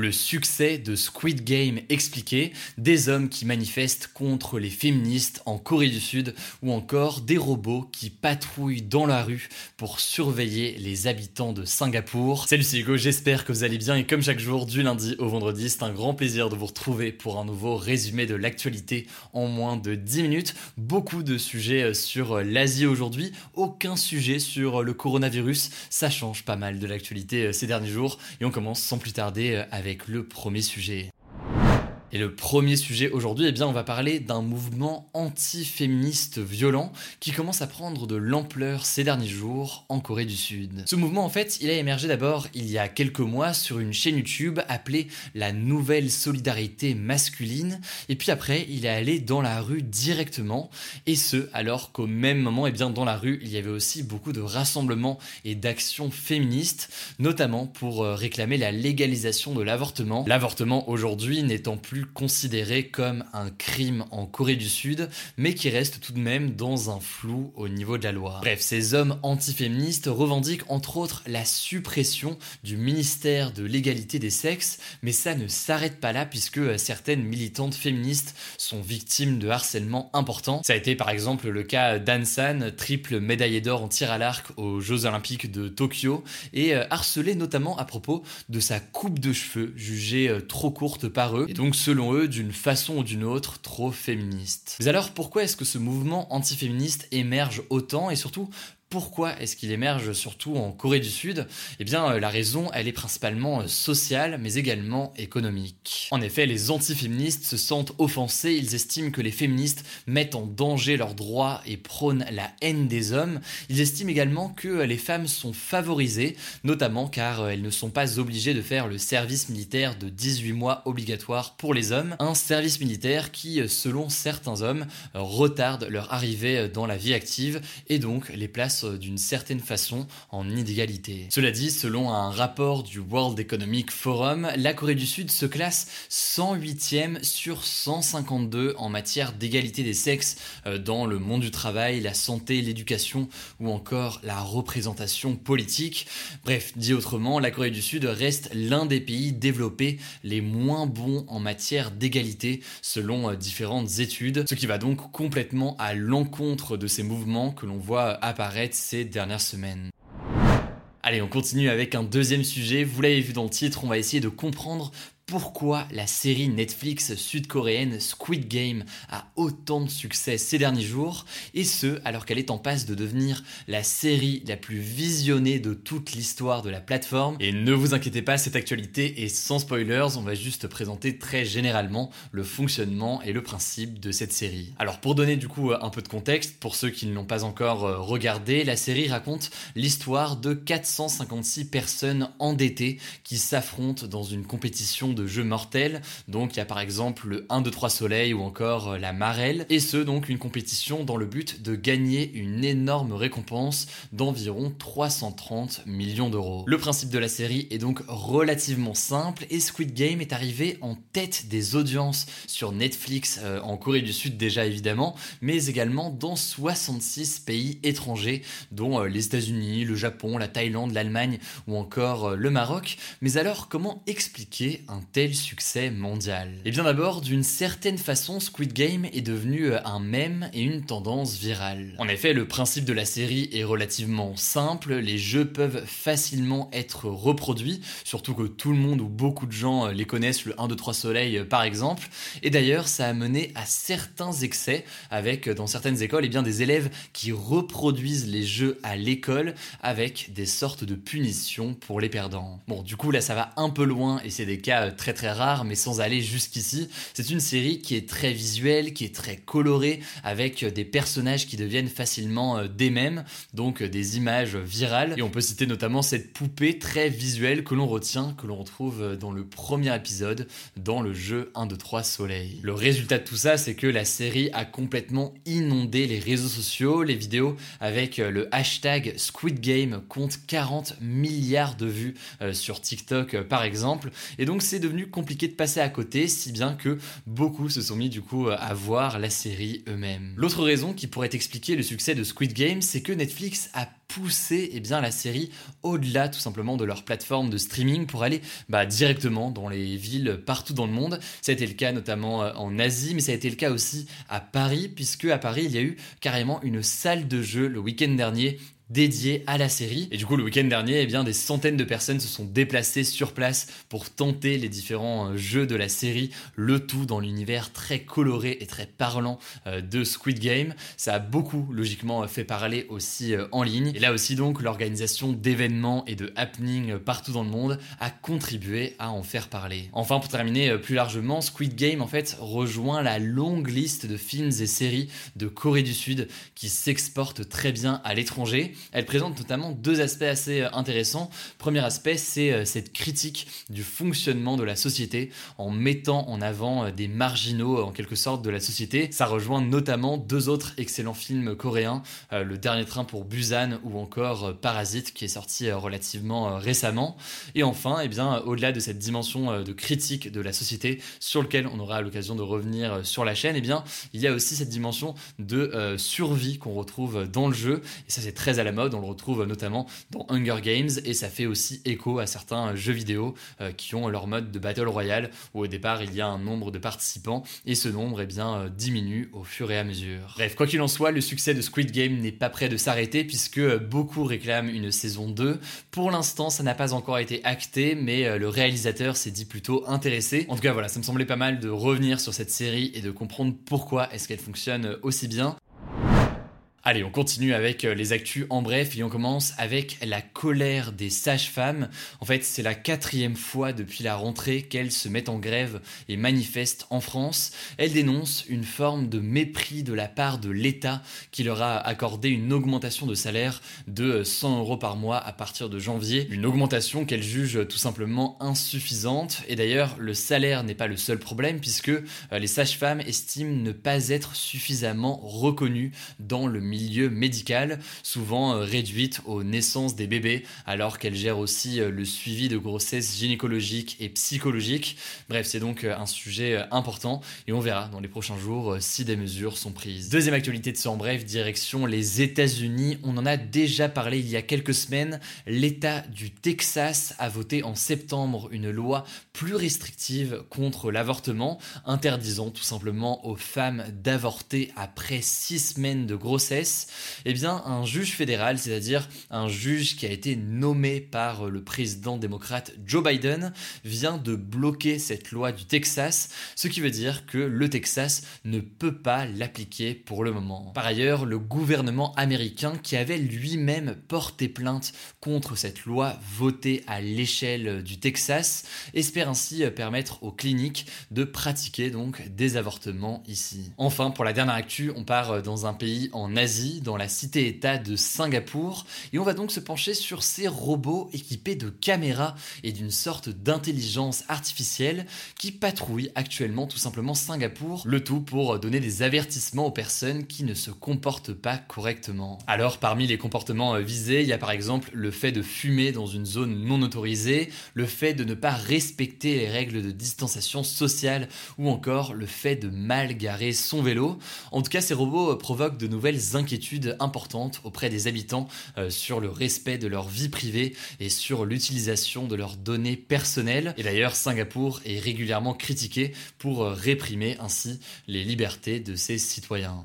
Le succès de Squid Game expliqué, des hommes qui manifestent contre les féministes en Corée du Sud ou encore des robots qui patrouillent dans la rue pour surveiller les habitants de Singapour. Salut c'est Hugo, j'espère que vous allez bien et comme chaque jour du lundi au vendredi, c'est un grand plaisir de vous retrouver pour un nouveau résumé de l'actualité en moins de 10 minutes. Beaucoup de sujets sur l'Asie aujourd'hui, aucun sujet sur le coronavirus, ça change pas mal de l'actualité ces derniers jours et on commence sans plus tarder avec le premier sujet. Et le premier sujet aujourd'hui, eh bien, on va parler d'un mouvement anti-féministe violent qui commence à prendre de l'ampleur ces derniers jours en Corée du Sud. Ce mouvement, en fait, il a émergé d'abord il y a quelques mois sur une chaîne YouTube appelée la Nouvelle Solidarité Masculine, et puis après, il est allé dans la rue directement, et ce, alors qu'au même moment, eh bien, dans la rue, il y avait aussi beaucoup de rassemblements et d'actions féministes, notamment pour euh, réclamer la légalisation de l'avortement. L'avortement aujourd'hui n'étant plus considéré comme un crime en Corée du Sud, mais qui reste tout de même dans un flou au niveau de la loi. Bref, ces hommes antiféministes revendiquent entre autres la suppression du ministère de l'égalité des sexes, mais ça ne s'arrête pas là puisque certaines militantes féministes sont victimes de harcèlement important. Ça a été par exemple le cas d'Ansan, triple médaillé d'or en tir à l'arc aux Jeux Olympiques de Tokyo, et harcelé notamment à propos de sa coupe de cheveux jugée trop courte par eux. Et donc ce selon eux, d'une façon ou d'une autre, trop féministe. Mais alors pourquoi est-ce que ce mouvement antiféministe émerge autant et surtout pourquoi est-ce qu'il émerge surtout en Corée du Sud? Eh bien, euh, la raison, elle est principalement euh, sociale, mais également économique. En effet, les antiféministes se sentent offensés, ils estiment que les féministes mettent en danger leurs droits et prônent la haine des hommes. Ils estiment également que euh, les femmes sont favorisées, notamment car elles ne sont pas obligées de faire le service militaire de 18 mois obligatoire pour les hommes, un service militaire qui, selon certains hommes, retarde leur arrivée dans la vie active et donc les place d'une certaine façon en inégalité. Cela dit, selon un rapport du World Economic Forum, la Corée du Sud se classe 108e sur 152 en matière d'égalité des sexes euh, dans le monde du travail, la santé, l'éducation ou encore la représentation politique. Bref, dit autrement, la Corée du Sud reste l'un des pays développés les moins bons en matière d'égalité selon euh, différentes études, ce qui va donc complètement à l'encontre de ces mouvements que l'on voit apparaître ces dernières semaines. Allez, on continue avec un deuxième sujet. Vous l'avez vu dans le titre, on va essayer de comprendre pourquoi la série Netflix sud-coréenne Squid Game a autant de succès ces derniers jours, et ce alors qu'elle est en passe de devenir la série la plus visionnée de toute l'histoire de la plateforme? Et ne vous inquiétez pas, cette actualité est sans spoilers, on va juste présenter très généralement le fonctionnement et le principe de cette série. Alors pour donner du coup un peu de contexte, pour ceux qui ne l'ont pas encore euh, regardé, la série raconte l'histoire de 456 personnes endettées qui s'affrontent dans une compétition de jeux mortels. Donc il y a par exemple le 1, 2, 3 soleil ou encore euh, la marelle. Et ce, donc une compétition dans le but de gagner une énorme récompense d'environ 330 millions d'euros. Le principe de la série est donc relativement simple et Squid Game est arrivé en tête des audiences sur Netflix euh, en Corée du Sud déjà évidemment, mais également dans 66 pays étrangers dont euh, les États-Unis, le Japon, la Thaïlande, l'Allemagne ou encore le Maroc. Mais alors comment expliquer un tel succès mondial Et eh bien d'abord, d'une certaine façon, Squid Game est devenu euh, un mème et une tendance virale. En effet, le principe de la série est relativement simple, les jeux peuvent facilement être reproduits, surtout que tout le monde ou beaucoup de gens euh, les connaissent, le 1, 2, 3 soleil par exemple, et d'ailleurs ça a mené à certains excès, avec dans certaines écoles, et eh bien, des élèves qui reproduisent les jeux à l'école avec des sortes de punitions pour les perdants. Bon, du coup là ça va un peu loin et c'est des cas euh, très très rares, mais sans aller jusqu'ici. C'est une série qui est très visuelle, qui est très colorée, avec euh, des personnages qui deviennent facilement euh, des mêmes, donc des images virales. Et on peut citer notamment cette poupée très visuelle que l'on retient, que l'on retrouve dans le premier épisode, dans le jeu 1, 2, 3 Soleil. Le résultat de tout ça, c'est que la série a complètement inondé les réseaux sociaux, les vidéos avec le hashtag Squid Game compte 40 milliards de vues sur TikTok par exemple. Et donc c'est devenu compliqué de passer à côté, si bien que beaucoup se sont mis du coup à voir la série eux-mêmes. L'autre raison qui pourrait expliquer le succès de Squid Game, c'est que Netflix a poussé eh bien, la série au-delà tout simplement de leur plateforme de streaming pour aller bah, directement dans les villes partout dans le monde. Ça a été le cas notamment euh, en Asie, mais ça a été le cas aussi à Paris, puisque à Paris il y a eu carrément une salle de jeu le week-end dernier dédié à la série. Et du coup, le week-end dernier, eh bien, des centaines de personnes se sont déplacées sur place pour tenter les différents euh, jeux de la série, le tout dans l'univers très coloré et très parlant euh, de Squid Game. Ça a beaucoup, logiquement, fait parler aussi en ligne. Là aussi, donc, l'organisation d'événements et de happenings partout dans le monde a contribué à en faire parler. Enfin, pour terminer plus largement, Squid Game, en fait, rejoint la longue liste de films et séries de Corée du Sud qui s'exportent très bien à l'étranger. Elle présente notamment deux aspects assez euh, intéressants. Premier aspect, c'est euh, cette critique du fonctionnement de la société en mettant en avant euh, des marginaux en quelque sorte de la société. Ça rejoint notamment deux autres excellents films coréens, Le Dernier Train pour Busan ou encore Parasite qui est sorti relativement récemment. Et enfin, eh bien, au-delà de cette dimension de critique de la société sur lequel on aura l'occasion de revenir sur la chaîne, eh bien, il y a aussi cette dimension de survie qu'on retrouve dans le jeu. Et ça, c'est très à la mode, on le retrouve notamment dans Hunger Games et ça fait aussi écho à certains jeux vidéo euh, qui ont leur mode de Battle Royale où au départ il y a un nombre de participants et ce nombre eh bien, euh, diminue au fur et à mesure. Bref, quoi qu'il en soit, le succès de Squid Game n'est pas prêt de s'arrêter puisque beaucoup réclament une saison 2. Pour l'instant, ça n'a pas encore été acté, mais euh, le réalisateur s'est dit plutôt intéressé. En tout cas, voilà, ça me semblait pas mal de revenir sur cette série et de comprendre pourquoi est-ce qu'elle fonctionne aussi bien. Allez, on continue avec euh, les actus en bref et on commence avec la colère des sages-femmes. En fait, c'est la quatrième fois depuis la rentrée qu'elles se mettent en grève et manifestent en France. Elles dénoncent une forme de mépris de la part de l'État qui leur a accordé une augmentation de salaire de 100 euros par mois à partir de janvier. Une augmentation qu'elles jugent tout simplement insuffisante. Et d'ailleurs, le salaire n'est pas le seul problème puisque euh, les sages-femmes estiment ne pas être suffisamment reconnues dans le milieu médical, souvent euh, réduite aux naissances des bébés, alors qu'elle gère aussi euh, le suivi de grossesse gynécologique et psychologique. Bref, c'est donc euh, un sujet important et on verra dans les prochains jours si des mesures sont prises. Deuxième actualité de ce en bref, direction les États-Unis. On en a déjà parlé il y a quelques semaines. L'État du Texas a voté en septembre une loi plus restrictive contre l'avortement, interdisant tout simplement aux femmes d'avorter après six semaines de grossesse eh bien, un juge fédéral, c'est-à-dire un juge qui a été nommé par le président démocrate Joe Biden, vient de bloquer cette loi du Texas, ce qui veut dire que le Texas ne peut pas l'appliquer pour le moment. Par ailleurs, le gouvernement américain, qui avait lui-même porté plainte contre cette loi votée à l'échelle du Texas, espère ainsi permettre aux cliniques de pratiquer donc des avortements ici. Enfin, pour la dernière actu, on part dans un pays en Asie dans la cité-État de Singapour, et on va donc se pencher sur ces robots équipés de caméras et d'une sorte d'intelligence artificielle qui patrouillent actuellement tout simplement Singapour, le tout pour donner des avertissements aux personnes qui ne se comportent pas correctement. Alors parmi les comportements euh, visés, il y a par exemple le fait de fumer dans une zone non autorisée, le fait de ne pas respecter les règles de distanciation sociale ou encore le fait de mal garer son vélo. En tout cas, ces robots euh, provoquent de nouvelles importantes auprès des habitants euh, sur le respect de leur vie privée et sur l'utilisation de leurs données personnelles. Et d'ailleurs, Singapour est régulièrement critiqué pour euh, réprimer ainsi les libertés de ses citoyens.